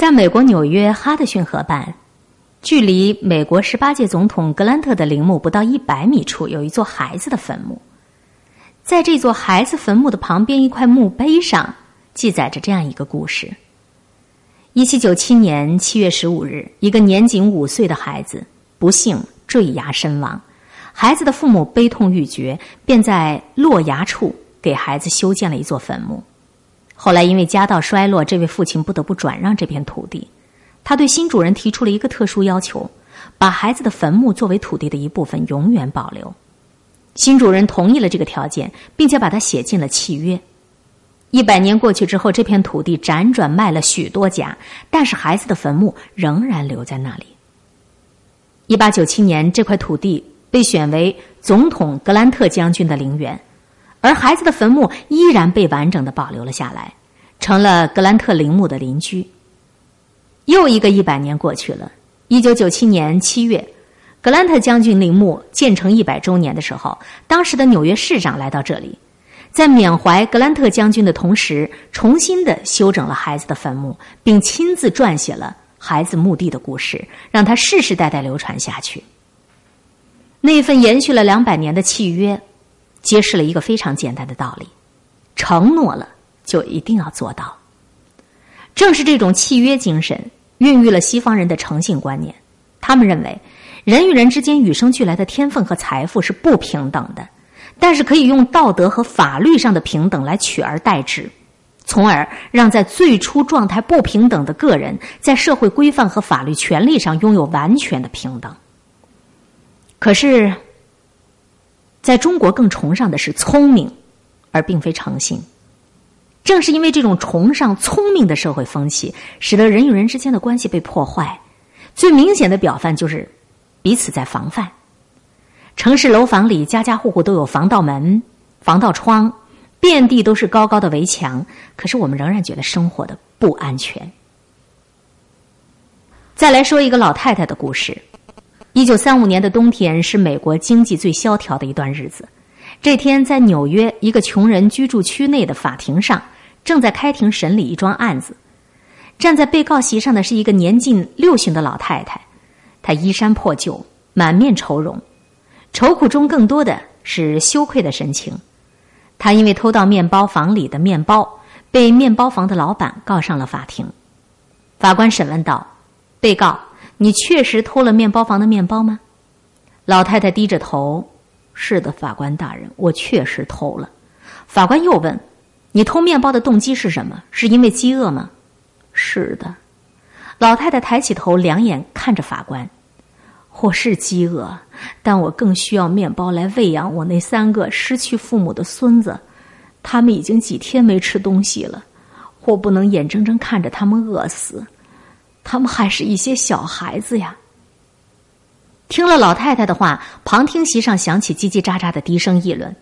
在美国纽约哈德逊河畔，距离美国十八届总统格兰特的陵墓不到一百米处，有一座孩子的坟墓。在这座孩子坟墓的旁边，一块墓碑上记载着这样一个故事：一七九七年七月十五日，一个年仅五岁的孩子不幸坠崖身亡。孩子的父母悲痛欲绝，便在落崖处给孩子修建了一座坟墓。后来因为家道衰落，这位父亲不得不转让这片土地。他对新主人提出了一个特殊要求：把孩子的坟墓作为土地的一部分，永远保留。新主人同意了这个条件，并且把它写进了契约。一百年过去之后，这片土地辗转卖了许多家，但是孩子的坟墓仍然留在那里。一八九七年，这块土地。被选为总统格兰特将军的陵园，而孩子的坟墓依然被完整的保留了下来，成了格兰特陵墓的邻居。又一个一百年过去了，一九九七年七月，格兰特将军陵墓建成一百周年的时候，当时的纽约市长来到这里，在缅怀格兰特将军的同时，重新的修整了孩子的坟墓，并亲自撰写了孩子墓地的故事，让他世世代代流传下去。那份延续了两百年的契约，揭示了一个非常简单的道理：承诺了就一定要做到。正是这种契约精神，孕育了西方人的诚信观念。他们认为，人与人之间与生俱来的天分和财富是不平等的，但是可以用道德和法律上的平等来取而代之，从而让在最初状态不平等的个人，在社会规范和法律权利上拥有完全的平等。可是，在中国更崇尚的是聪明，而并非诚信。正是因为这种崇尚聪明的社会风气，使得人与人之间的关系被破坏。最明显的表范就是彼此在防范。城市楼房里，家家户户都有防盗门、防盗窗，遍地都是高高的围墙。可是我们仍然觉得生活的不安全。再来说一个老太太的故事。一九三五年的冬天是美国经济最萧条的一段日子。这天，在纽约一个穷人居住区内的法庭上，正在开庭审理一桩案子。站在被告席上的是一个年近六旬的老太太，她衣衫破旧，满面愁容，愁苦中更多的是羞愧的神情。她因为偷到面包房里的面包，被面包房的老板告上了法庭。法官审问道：“被告。”你确实偷了面包房的面包吗？老太太低着头：“是的，法官大人，我确实偷了。”法官又问：“你偷面包的动机是什么？是因为饥饿吗？”“是的。”老太太抬起头，两眼看着法官：“我是饥饿，但我更需要面包来喂养我那三个失去父母的孙子，他们已经几天没吃东西了，我不能眼睁睁看着他们饿死。”他们还是一些小孩子呀。听了老太太的话，旁听席上响起叽叽喳喳的低声议论。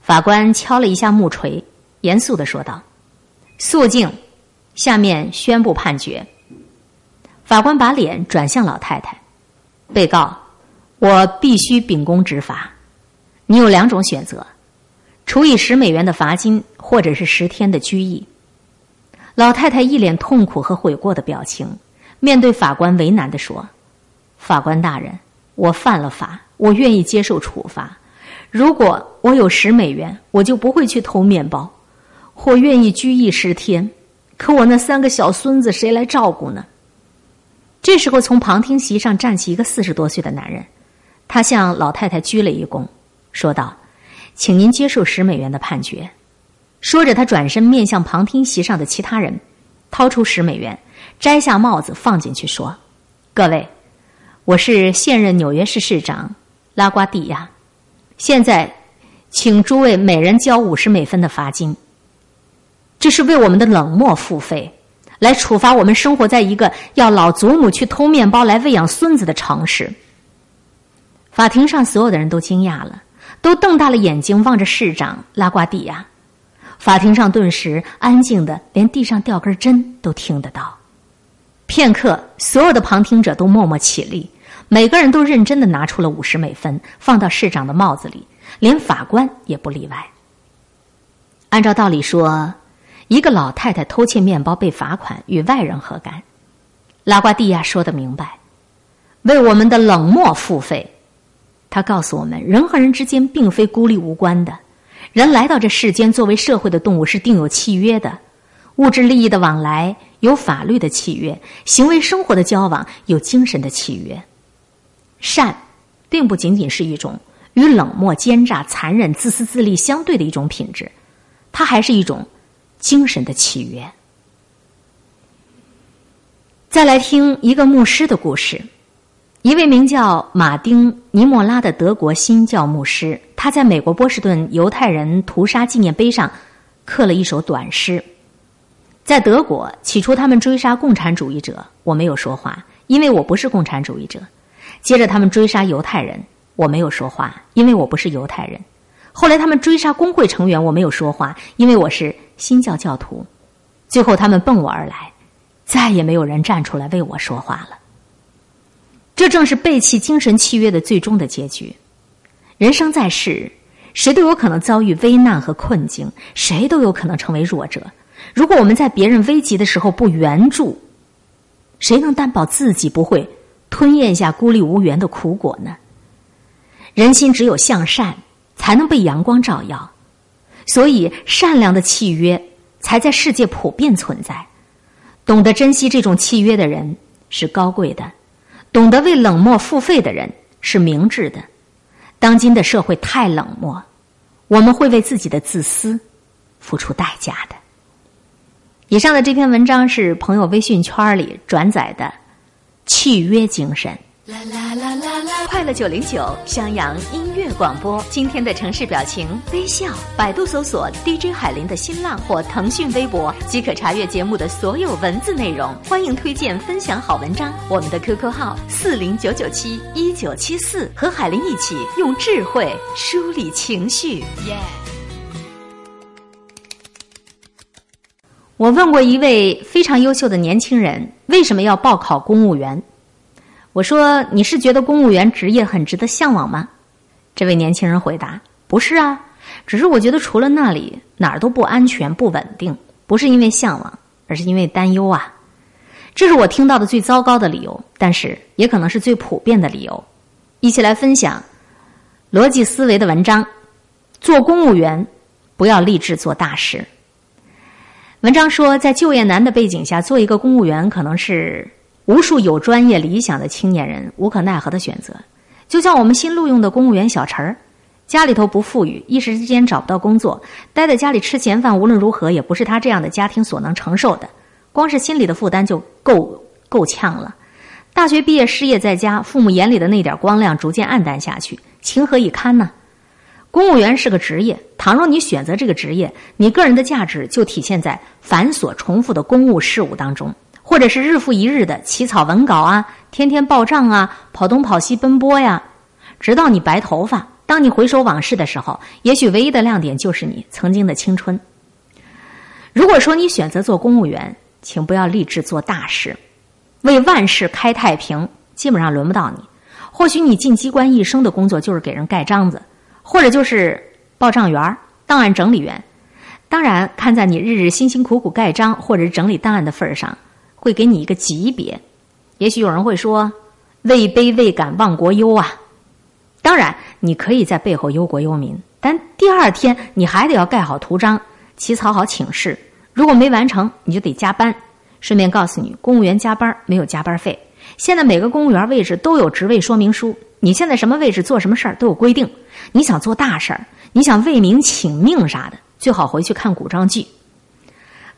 法官敲了一下木锤，严肃的说道：“肃静，下面宣布判决。”法官把脸转向老太太：“被告，我必须秉公执法。你有两种选择：处以十美元的罚金，或者是十天的拘役。”老太太一脸痛苦和悔过的表情，面对法官为难的说：“法官大人，我犯了法，我愿意接受处罚。如果我有十美元，我就不会去偷面包。或愿意拘役十天，可我那三个小孙子谁来照顾呢？”这时候，从旁听席上站起一个四十多岁的男人，他向老太太鞠了一躬，说道：“请您接受十美元的判决。”说着，他转身面向旁听席上的其他人，掏出十美元，摘下帽子放进去，说：“各位，我是现任纽约市市长拉瓜蒂亚，现在，请诸位每人交五十美分的罚金。这是为我们的冷漠付费，来处罚我们生活在一个要老祖母去偷面包来喂养孙子的城市。”法庭上所有的人都惊讶了，都瞪大了眼睛望着市长拉瓜蒂亚。法庭上顿时安静的，连地上掉根针都听得到。片刻，所有的旁听者都默默起立，每个人都认真的拿出了五十美分，放到市长的帽子里，连法官也不例外。按照道理说，一个老太太偷窃面包被罚款，与外人何干？拉瓜蒂亚说的明白，为我们的冷漠付费。他告诉我们，人和人之间并非孤立无关的，人来到这世间，作为社会的动物是定有契约的，物质利益的往来有法律的契约，行为生活的交往有精神的契约。善，并不仅仅是一种与冷漠、奸诈、残忍、自私自利相对的一种品质，它还是一种精神的契约。再来听一个牧师的故事，一位名叫马丁·尼莫拉的德国新教牧师，他在美国波士顿犹太人屠杀纪念碑上刻了一首短诗。在德国，起初他们追杀共产主义者，我没有说话，因为我不是共产主义者。接着，他们追杀犹太人，我没有说话，因为我不是犹太人。后来，他们追杀工会成员，我没有说话，因为我是新教教徒。最后，他们奔我而来，再也没有人站出来为我说话了。这正是背弃精神契约的最终的结局。人生在世，谁都有可能遭遇危难和困境，谁都有可能成为弱者。如果我们在别人危急的时候不援助，谁能担保自己不会？吞咽下孤立无援的苦果呢？人心只有向善，才能被阳光照耀。所以，善良的契约才在世界普遍存在。懂得珍惜这种契约的人是高贵的，懂得为冷漠付费的人是明智的。当今的社会太冷漠，我们会为自己的自私付出代价的。以上的这篇文章是朋友微信圈里转载的。契约精神。啦啦啦啦啦！快乐九零九襄阳音乐广播，今天的城市表情微笑。百度搜索 DJ 海林的新浪或腾讯微博，即可查阅节目的所有文字内容。欢迎推荐分享好文章。我们的 QQ 号四零九九七一九七四，和海林一起用智慧梳理情绪。耶！我问过一位非常优秀的年轻人，为什么要报考公务员？我说：“你是觉得公务员职业很值得向往吗？”这位年轻人回答：“不是啊，只是我觉得除了那里哪儿都不安全、不稳定，不是因为向往，而是因为担忧啊。”这是我听到的最糟糕的理由，但是也可能是最普遍的理由。一起来分享逻辑思维的文章：做公务员不要立志做大事。文章说，在就业难的背景下，做一个公务员可能是无数有专业理想的青年人无可奈何的选择。就像我们新录用的公务员小陈儿，家里头不富裕，一时之间找不到工作，待在家里吃闲饭，无论如何也不是他这样的家庭所能承受的。光是心里的负担就够够呛了。大学毕业失业在家，父母眼里的那点光亮逐渐暗淡下去，情何以堪呢？公务员是个职业，倘若你选择这个职业，你个人的价值就体现在繁琐重复的公务事务当中，或者是日复一日的起草文稿啊，天天报账啊，跑东跑西奔波呀，直到你白头发。当你回首往事的时候，也许唯一的亮点就是你曾经的青春。如果说你选择做公务员，请不要立志做大事，为万事开太平，基本上轮不到你。或许你进机关一生的工作就是给人盖章子。或者就是报账员、档案整理员，当然看在你日日辛辛苦苦盖章或者整理档案的份儿上，会给你一个级别。也许有人会说：“位卑未敢忘国忧啊！”当然，你可以在背后忧国忧民，但第二天你还得要盖好图章、起草好请示。如果没完成，你就得加班。顺便告诉你，公务员加班没有加班费。现在每个公务员位置都有职位说明书。你现在什么位置做什么事儿都有规定。你想做大事儿，你想为民请命啥的，最好回去看古装剧。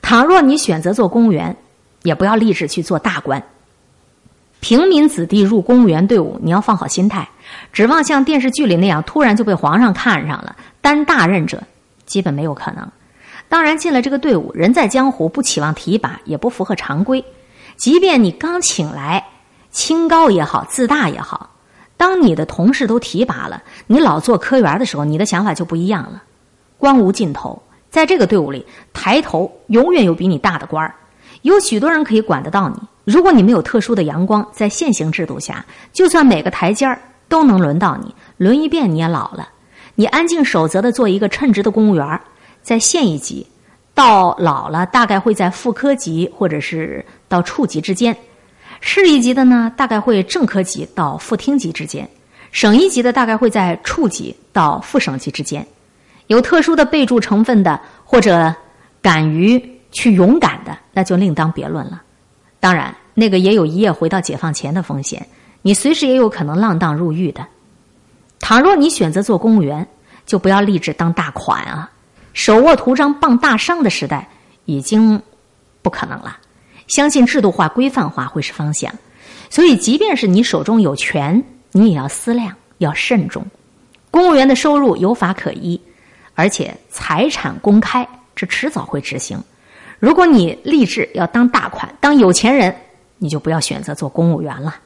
倘若你选择做公务员，也不要立志去做大官。平民子弟入公务员队伍，你要放好心态，指望像电视剧里那样突然就被皇上看上了担大任者，基本没有可能。当然，进了这个队伍，人在江湖，不期望提拔，也不符合常规。即便你刚请来，清高也好，自大也好。当你的同事都提拔了，你老做科员的时候，你的想法就不一样了。光无尽头，在这个队伍里，抬头永远有比你大的官儿，有许多人可以管得到你。如果你没有特殊的阳光，在现行制度下，就算每个台阶儿都能轮到你，轮一遍你也老了。你安静守则的做一个称职的公务员，在县一级，到老了大概会在副科级或者是到处级之间；市一级的呢，大概会正科级到副厅级之间；省一级的大概会在处级到副省级之间。有特殊的备注成分的，或者敢于去勇敢的，那就另当别论了。当然，那个也有一夜回到解放前的风险，你随时也有可能浪荡入狱的。倘若你选择做公务员，就不要立志当大款啊！手握图章傍大商的时代已经不可能了。相信制度化、规范化会是方向。所以，即便是你手中有权，你也要思量，要慎重。公务员的收入有法可依。而且财产公开，这迟早会执行。如果你立志要当大款、当有钱人，你就不要选择做公务员了。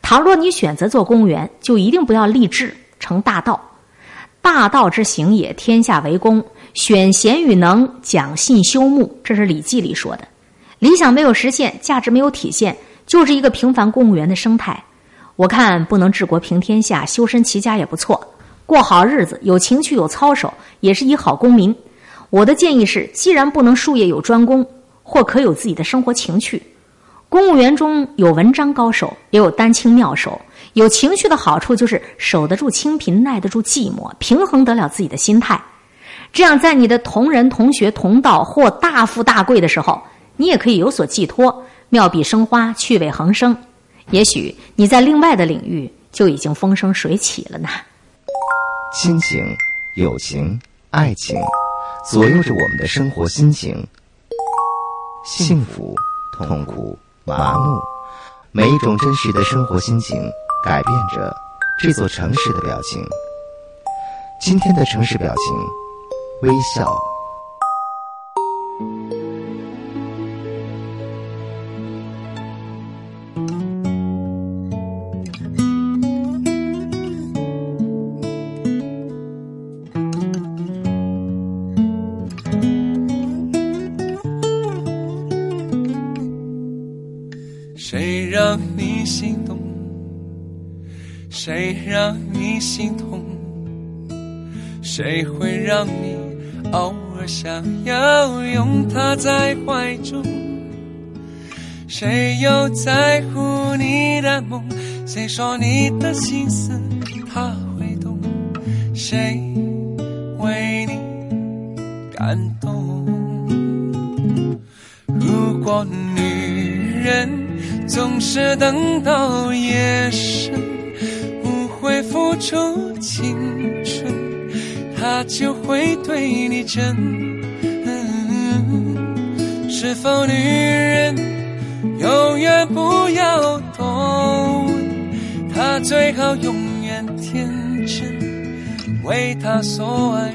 倘若你选择做公务员，就一定不要立志成大道。大道之行也，天下为公，选贤与能，讲信修睦，这是《礼记》里说的。理想没有实现，价值没有体现，就是一个平凡公务员的生态。我看不能治国平天下，修身齐家也不错。过好日子，有情趣有操守，也是一好公民。我的建议是，既然不能术业有专攻，或可有自己的生活情趣。公务员中有文章高手，也有丹青妙手。有情趣的好处就是守得住清贫，耐得住寂寞，平衡得了自己的心态。这样，在你的同人、同学、同道或大富大贵的时候，你也可以有所寄托，妙笔生花，趣味横生。也许你在另外的领域就已经风生水起了呢。亲情、友情、爱情，左右着我们的生活心情。幸福、痛苦、麻木，每一种真实的生活心情，改变着这座城市的表情。今天的城市表情，微笑。谁会让你偶尔想要拥他在怀中？谁又在乎你的梦？谁说你的心思他会懂？谁为你感动？如果女人总是等到夜深。不会付出青春，他就会对你真。嗯是否女人永远不要懂？他最好永远天真，为他所爱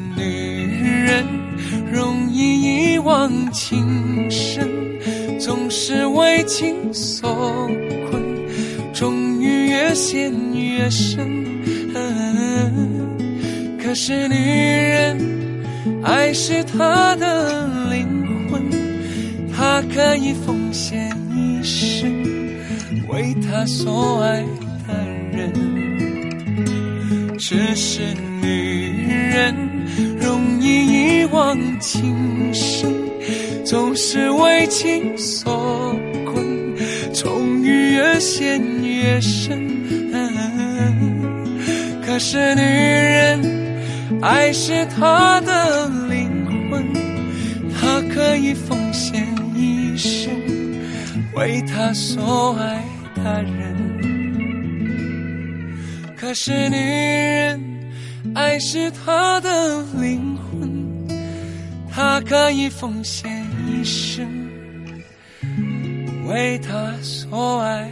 忘情深，总是为情所困。终于越陷越深，可是女人爱是她的灵魂，她可以奉献一生为她所爱的人。只是女人忘情深，总是为情所困，终于越陷。越深，可是女人爱是她的灵魂，她可以奉献一生，为他所爱的人。可是女人，爱是她的灵魂，他可以奉献一生，为他所爱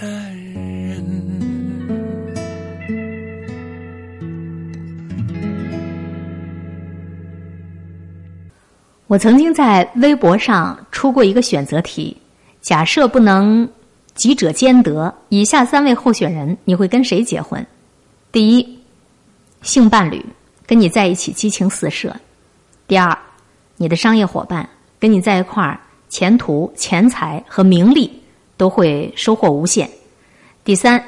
的人。我曾经在微博上出过一个选择题：假设不能几者兼得，以下三位候选人，你会跟谁结婚？第一，性伴侣跟你在一起激情四射；第二，你的商业伙伴跟你在一块儿，前途、钱财和名利都会收获无限；第三，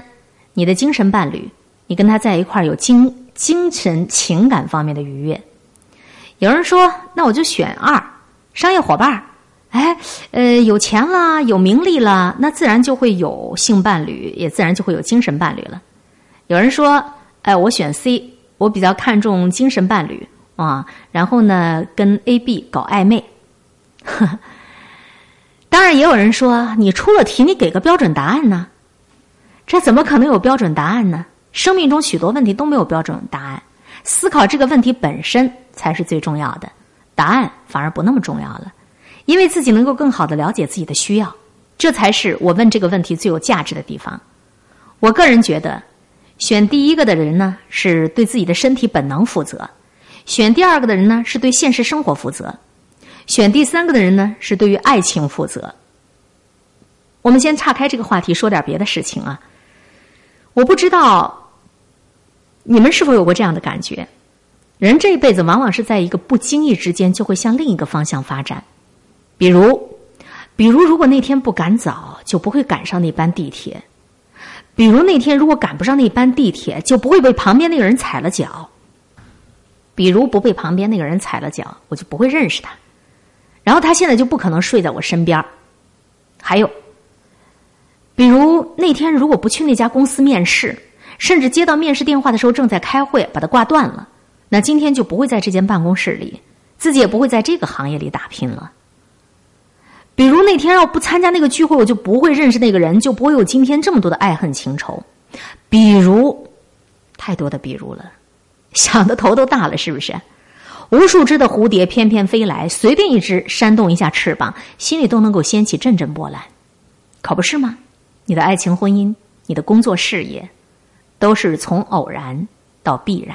你的精神伴侣，你跟他在一块儿有精精神情感方面的愉悦。有人说：“那我就选二，商业伙伴儿。哎，呃，有钱了，有名利了，那自然就会有性伴侣，也自然就会有精神伴侣了。”有人说：“哎，我选 C，我比较看重精神伴侣啊，然后呢，跟 A、B 搞暧昧。”。当然，也有人说：“你出了题，你给个标准答案呢？这怎么可能有标准答案呢？生命中许多问题都没有标准答案。思考这个问题本身。”才是最重要的，答案反而不那么重要了，因为自己能够更好的了解自己的需要，这才是我问这个问题最有价值的地方。我个人觉得，选第一个的人呢，是对自己的身体本能负责；选第二个的人呢，是对现实生活负责；选第三个的人呢，是对于爱情负责。我们先岔开这个话题，说点别的事情啊。我不知道你们是否有过这样的感觉。人这一辈子往往是在一个不经意之间就会向另一个方向发展，比如，比如如果那天不赶早，就不会赶上那班地铁；比如那天如果赶不上那班地铁，就不会被旁边那个人踩了脚；比如不被旁边那个人踩了脚，我就不会认识他，然后他现在就不可能睡在我身边还有，比如那天如果不去那家公司面试，甚至接到面试电话的时候正在开会，把它挂断了。那今天就不会在这间办公室里，自己也不会在这个行业里打拼了。比如那天要不参加那个聚会，我就不会认识那个人，就不会有今天这么多的爱恨情仇。比如，太多的比如了，想的头都大了，是不是？无数只的蝴蝶翩翩飞来，随便一只扇动一下翅膀，心里都能够掀起阵阵波澜，可不是吗？你的爱情、婚姻，你的工作、事业，都是从偶然到必然。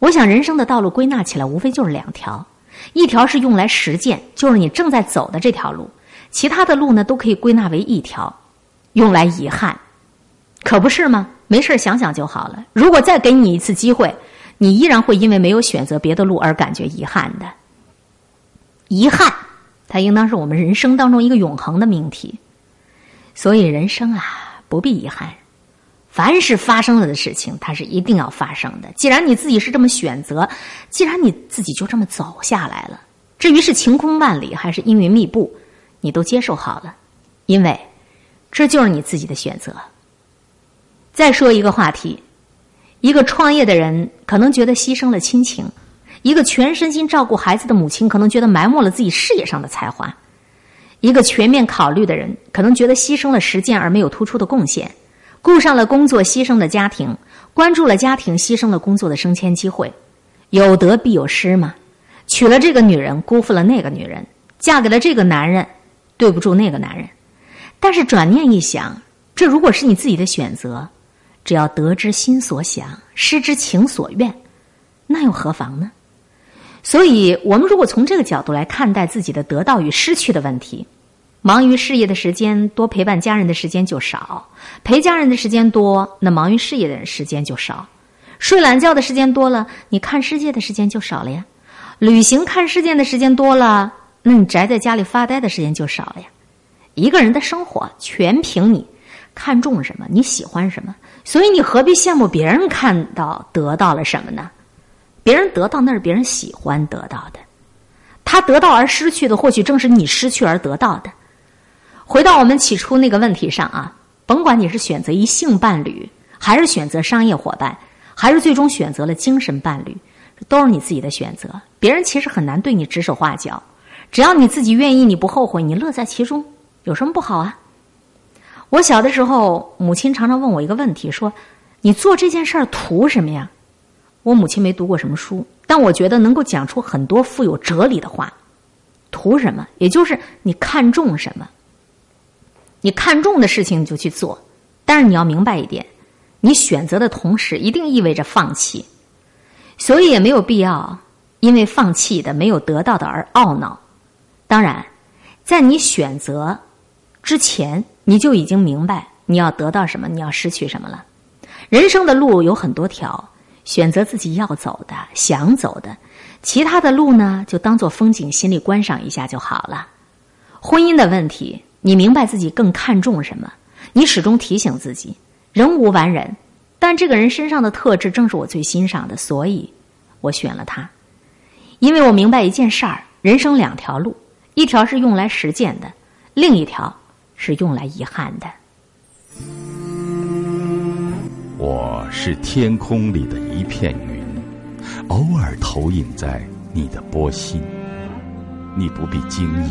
我想，人生的道路归纳起来，无非就是两条：一条是用来实践，就是你正在走的这条路；其他的路呢，都可以归纳为一条，用来遗憾，可不是吗？没事想想就好了。如果再给你一次机会，你依然会因为没有选择别的路而感觉遗憾的。遗憾，它应当是我们人生当中一个永恒的命题。所以，人生啊，不必遗憾。凡是发生了的事情，它是一定要发生的。既然你自己是这么选择，既然你自己就这么走下来了，至于是晴空万里还是阴云密布，你都接受好了，因为这就是你自己的选择。再说一个话题：一个创业的人可能觉得牺牲了亲情；一个全身心照顾孩子的母亲可能觉得埋没了自己事业上的才华；一个全面考虑的人可能觉得牺牲了实践而没有突出的贡献。顾上了工作，牺牲了家庭；关注了家庭，牺牲了工作的升迁机会。有得必有失嘛？娶了这个女人，辜负了那个女人；嫁给了这个男人，对不住那个男人。但是转念一想，这如果是你自己的选择，只要得之心所想，失之情所愿，那又何妨呢？所以，我们如果从这个角度来看待自己的得到与失去的问题。忙于事业的时间多，陪伴家人的时间就少；陪家人的时间多，那忙于事业的人时间就少。睡懒觉的时间多了，你看世界的时间就少了呀。旅行看世界的时间多了，那你宅在家里发呆的时间就少了呀。一个人的生活全凭你看重什么，你喜欢什么。所以你何必羡慕别人看到得到了什么呢？别人得到那是别人喜欢得到的，他得到而失去的，或许正是你失去而得到的。回到我们起初那个问题上啊，甭管你是选择一性伴侣，还是选择商业伙伴，还是最终选择了精神伴侣，都是你自己的选择，别人其实很难对你指手画脚。只要你自己愿意，你不后悔，你乐在其中，有什么不好啊？我小的时候，母亲常常问我一个问题，说：“你做这件事儿图什么呀？”我母亲没读过什么书，但我觉得能够讲出很多富有哲理的话。图什么？也就是你看重什么，你看重的事情你就去做。但是你要明白一点，你选择的同时一定意味着放弃，所以也没有必要因为放弃的没有得到的而懊恼。当然，在你选择之前，你就已经明白你要得到什么，你要失去什么了。人生的路有很多条，选择自己要走的、想走的，其他的路呢，就当做风景，心里观赏一下就好了。婚姻的问题，你明白自己更看重什么，你始终提醒自己，人无完人，但这个人身上的特质正是我最欣赏的，所以我选了他，因为我明白一件事儿：人生两条路。一条是用来实践的，另一条是用来遗憾的。我是天空里的一片云，偶尔投影在你的波心。你不必惊异，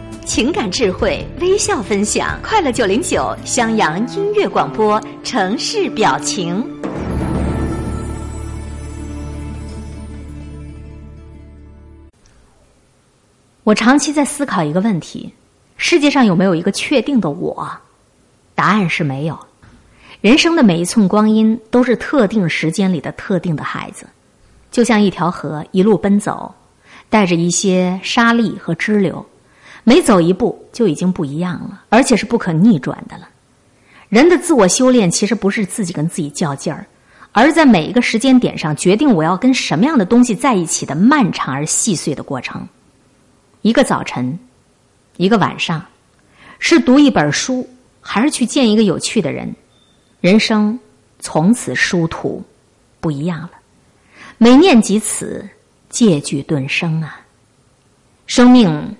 情感智慧，微笑分享，快乐九零九，襄阳音乐广播，城市表情。我长期在思考一个问题。世界上有没有一个确定的我？答案是没有。人生的每一寸光阴都是特定时间里的特定的孩子，就像一条河一路奔走，带着一些沙砾和支流，每走一步就已经不一样了，而且是不可逆转的了。人的自我修炼其实不是自己跟自己较劲儿，而是在每一个时间点上决定我要跟什么样的东西在一起的漫长而细碎的过程。一个早晨。一个晚上，是读一本书，还是去见一个有趣的人？人生从此殊途不一样了。每念及此，戒惧顿生啊！生命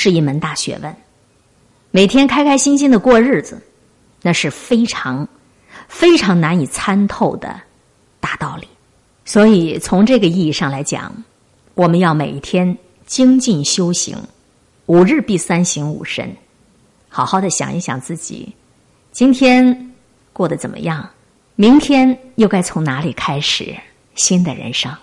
是一门大学问，每天开开心心的过日子，那是非常非常难以参透的大道理。所以，从这个意义上来讲，我们要每天精进修行。五日必三省吾身，好好的想一想自己，今天过得怎么样？明天又该从哪里开始新的人生？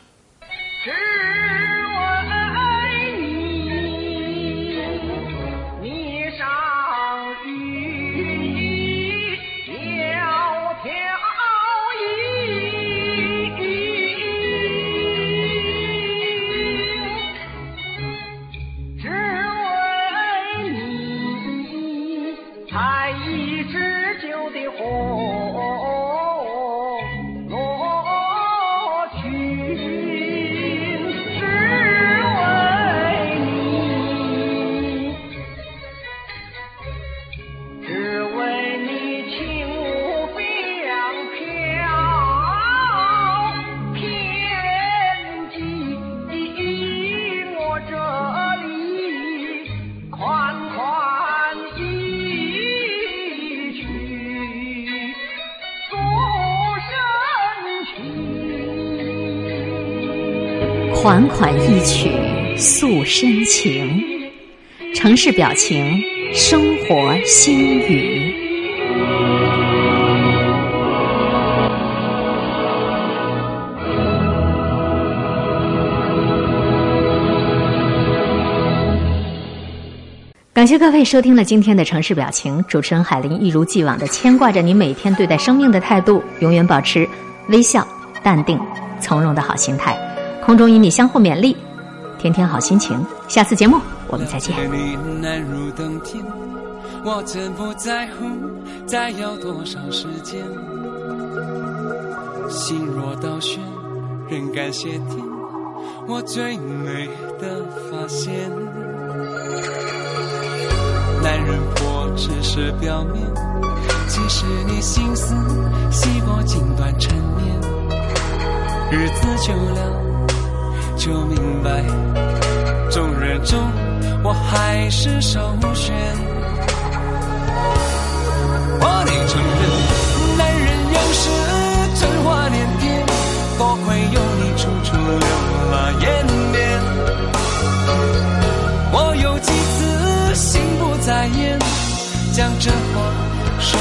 款款一曲诉深情，城市表情，生活心语。感谢各位收听了今天的城市表情，主持人海林一如既往的牵挂着你每天对待生命的态度，永远保持微笑、淡定、从容的好心态。空中与你相互勉励，天天好心情。下次节目我们再见。你难如登天，我真不在乎再要多少时间。心若倒悬，仍感谢天，我最美的发现。男人婆只是表面，其实你心思细过锦短陈年。日子久了，就明白，众人中我还是首选。我得承认，男人有时春花连篇，多亏有你处处留了颜面。我有几次心不在焉，将这话说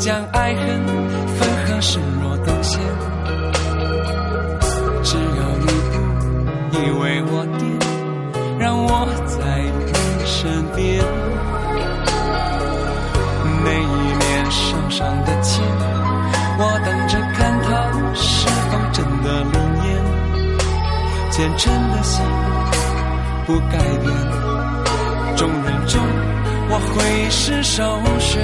将爱恨分合视若等闲。只有你你为我点，让我在你身边。那一年手上的剑，我等着看它是否真的灵验。虔诚的心不改变。众人中，我会是首选。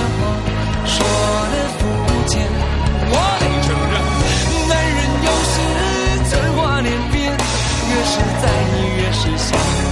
的话说的不见我得承认男人有时蠢话连篇越是在意越是想。